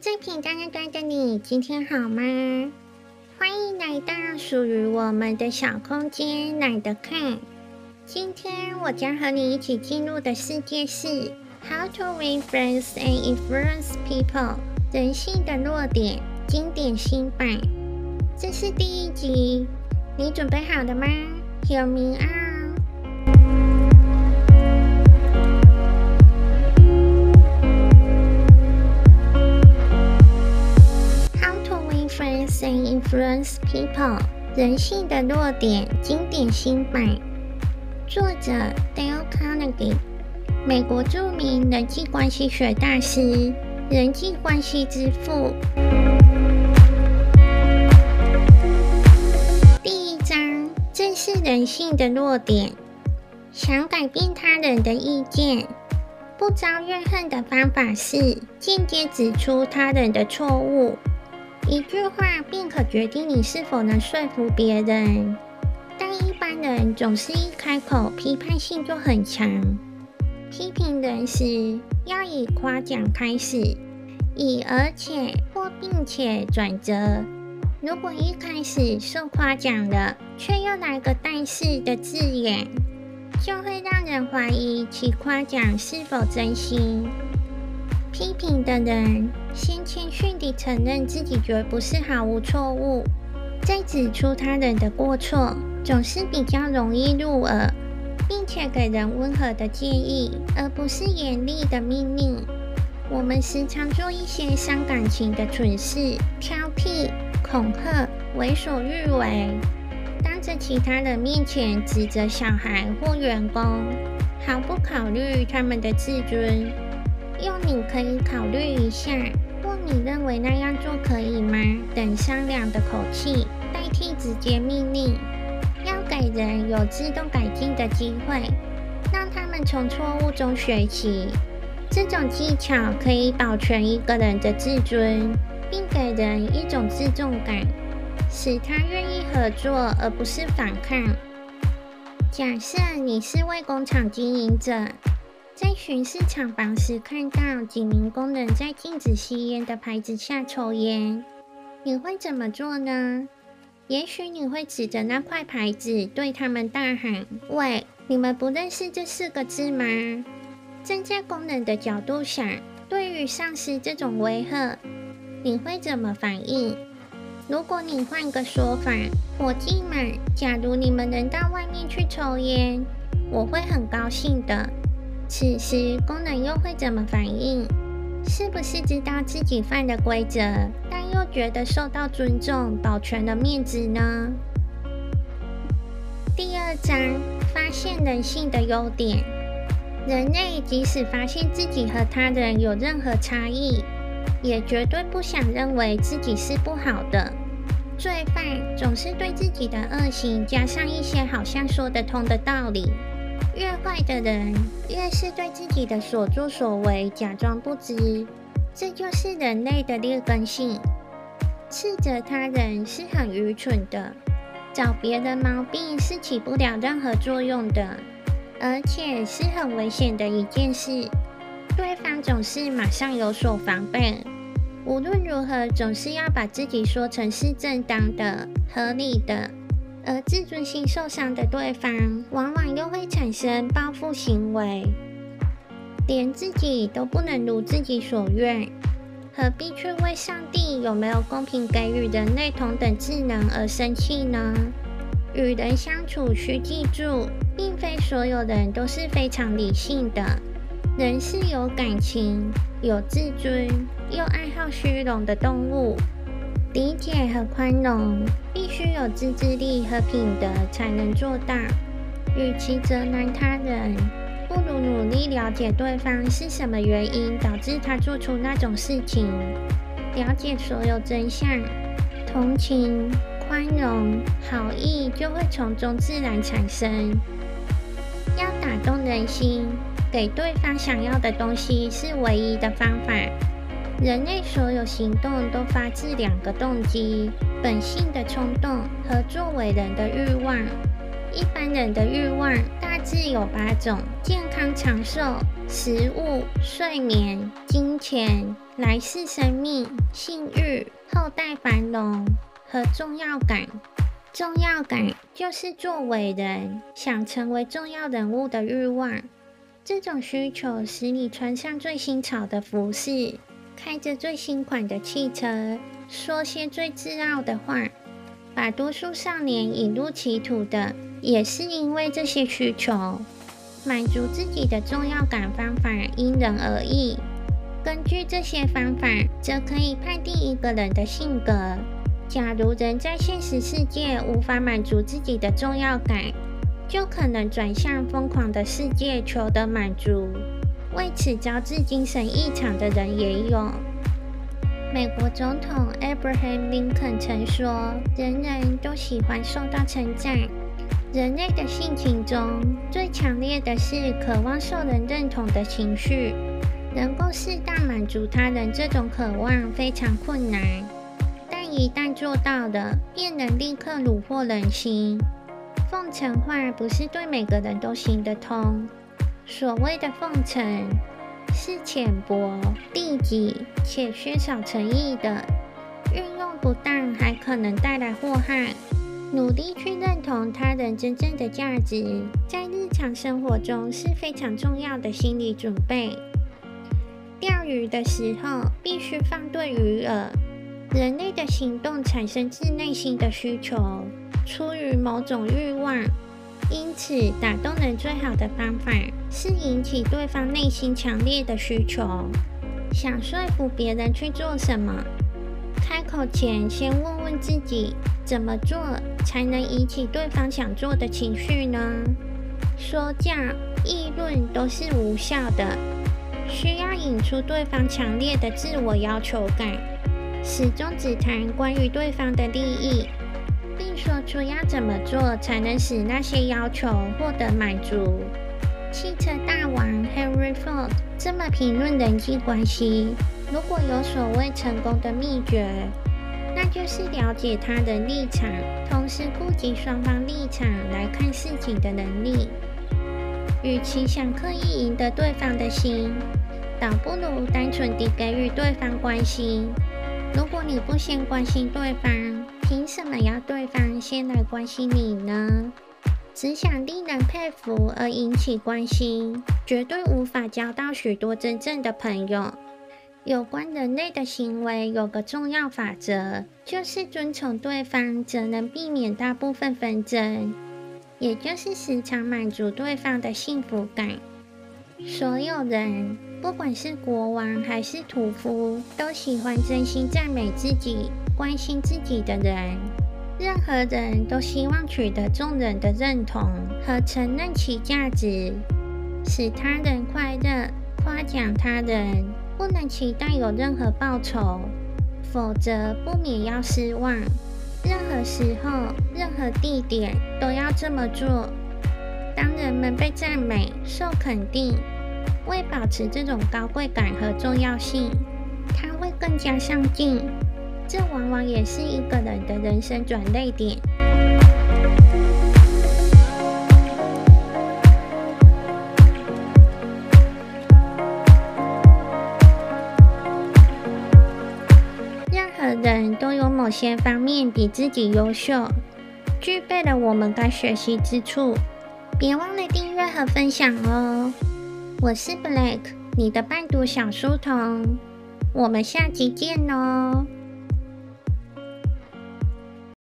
最平淡的端的你，今天好吗？欢迎来到属于我们的小空间，懒得看。今天我将和你一起进入的世界是 How to Win Friends and Influence People，人性的弱点经典新版。这是第一集，你准备好了吗？Hear me out。Influence people，人性的弱点，经典新版。作者 Dale Carnegie，美国著名人际关系学大师，人际关系之父。第一章，正视人性的弱点。想改变他人的意见，不招怨恨的方法是间接指出他人的错误。一句话便可决定你是否能说服别人，但一般人总是一开口批判性就很强。批评人时要以夸奖开始，以而且或并且转折。如果一开始受夸奖了，却又来个但是的字眼，就会让人怀疑其夸奖是否真心。批评的人先谦逊地承认自己绝不是毫无错误，再指出他人的过错，总是比较容易入耳，并且给人温和的建议，而不是严厉的命令。我们时常做一些伤感情的蠢事，挑剔、恐吓、为所欲为，当着其他人面前指责小孩或员工，毫不考虑他们的自尊。用“你可以考虑一下”或“你认为那样做可以吗”等商量的口气代替直接命令，要给人有自动改进的机会，让他们从错误中学习。这种技巧可以保全一个人的自尊，并给人一种自重感，使他愿意合作而不是反抗。假设你是位工厂经营者。在巡视厂房时，看到几名工人在禁止吸烟的牌子下抽烟，你会怎么做呢？也许你会指着那块牌子，对他们大喊：“喂，你们不认识这四个字吗？”站在工人的角度想，对于上司这种威吓，你会怎么反应？如果你换个说法，伙计们，假如你们能到外面去抽烟，我会很高兴的。此时，功能又会怎么反应？是不是知道自己犯了规则，但又觉得受到尊重，保全了面子呢？第二章，发现人性的优点。人类即使发现自己和他人有任何差异，也绝对不想认为自己是不好的。罪犯总是对自己的恶行加上一些好像说得通的道理。越坏的人，越是对自己的所作所为假装不知，这就是人类的劣根性。斥责他人是很愚蠢的，找别人毛病是起不了任何作用的，而且是很危险的一件事。对方总是马上有所防备，无论如何，总是要把自己说成是正当的、合理的。而自尊心受伤的对方，往往又会产生报复行为，连自己都不能如自己所愿，何必去为上帝有没有公平给予人类同等智能而生气呢？与人相处需记住，并非所有人都是非常理性的，人是有感情、有自尊又爱好虚荣的动物。理解和宽容，必须有自制力和品德才能做到。与其责难他人，不如努力了解对方是什么原因导致他做出那种事情，了解所有真相，同情、宽容、好意就会从中自然产生。要打动人心，给对方想要的东西是唯一的方法。人类所有行动都发自两个动机：本性的冲动和作为人的欲望。一般人的欲望大致有八种，健康长寿、食物、睡眠、金钱、来世生命、性欲、后代繁荣和重要感。重要感就是作为人想成为重要人物的欲望。这种需求使你穿上最新潮的服饰，开着最新款的汽车，说些最自傲的话，把多数少年引入歧途的，也是因为这些需求。满足自己的重要感方法因人而异，根据这些方法，则可以判定一个人的性格。假如人在现实世界无法满足自己的重要感，就可能转向疯狂的世界求得满足。为此招致精神异常的人也有。美国总统 Abraham Lincoln 曾说：“人人都喜欢受到称赞。”人类的性情中最强烈的是渴望受人认同的情绪，能够适当满足他人这种渴望非常困难，但一旦做到了，便能立刻虏获人心。奉承话不是对每个人都行得通，所谓的奉承是浅薄、利己且缺少诚意的，运用不当还可能带来祸害。努力去认同他人真正的价值，在日常生活中是非常重要的心理准备。钓鱼的时候必须放对鱼饵。人类的行动产生自内心的需求，出于某种欲望，因此打动人最好的方法是引起对方内心强烈的需求。想说服别人去做什么？开口前，先问问自己，怎么做才能引起对方想做的情绪呢？说教、议论都是无效的，需要引出对方强烈的自我要求感，始终只谈关于对方的利益，出要怎么做才能使那些要求获得满足。汽车大王 Henry Ford 这么评论人际关系。如果有所谓成功的秘诀，那就是了解他的立场，同时顾及双方立场来看事情的能力。与其想刻意赢得对方的心，倒不如单纯地给予对方关心。如果你不先关心对方，凭什么要对方先来关心你呢？只想令人佩服而引起关心，绝对无法交到许多真正的朋友。有关人类的行为，有个重要法则，就是遵从对方，则能避免大部分纷争，也就是时常满足对方的幸福感。所有人，不管是国王还是屠夫，都喜欢真心赞美自己、关心自己的人。任何人都希望取得众人的认同和承认其价值，使他人快乐，夸奖他人。不能期待有任何报酬，否则不免要失望。任何时候、任何地点都要这么做。当人们被赞美、受肯定，为保持这种高贵感和重要性，他会更加上进。这往往也是一个人的人生转捩点。任何人都有某些方面比自己优秀，具备了我们该学习之处。别忘了订阅和分享哦！我是 Black，你的伴读小书童。我们下集见哦！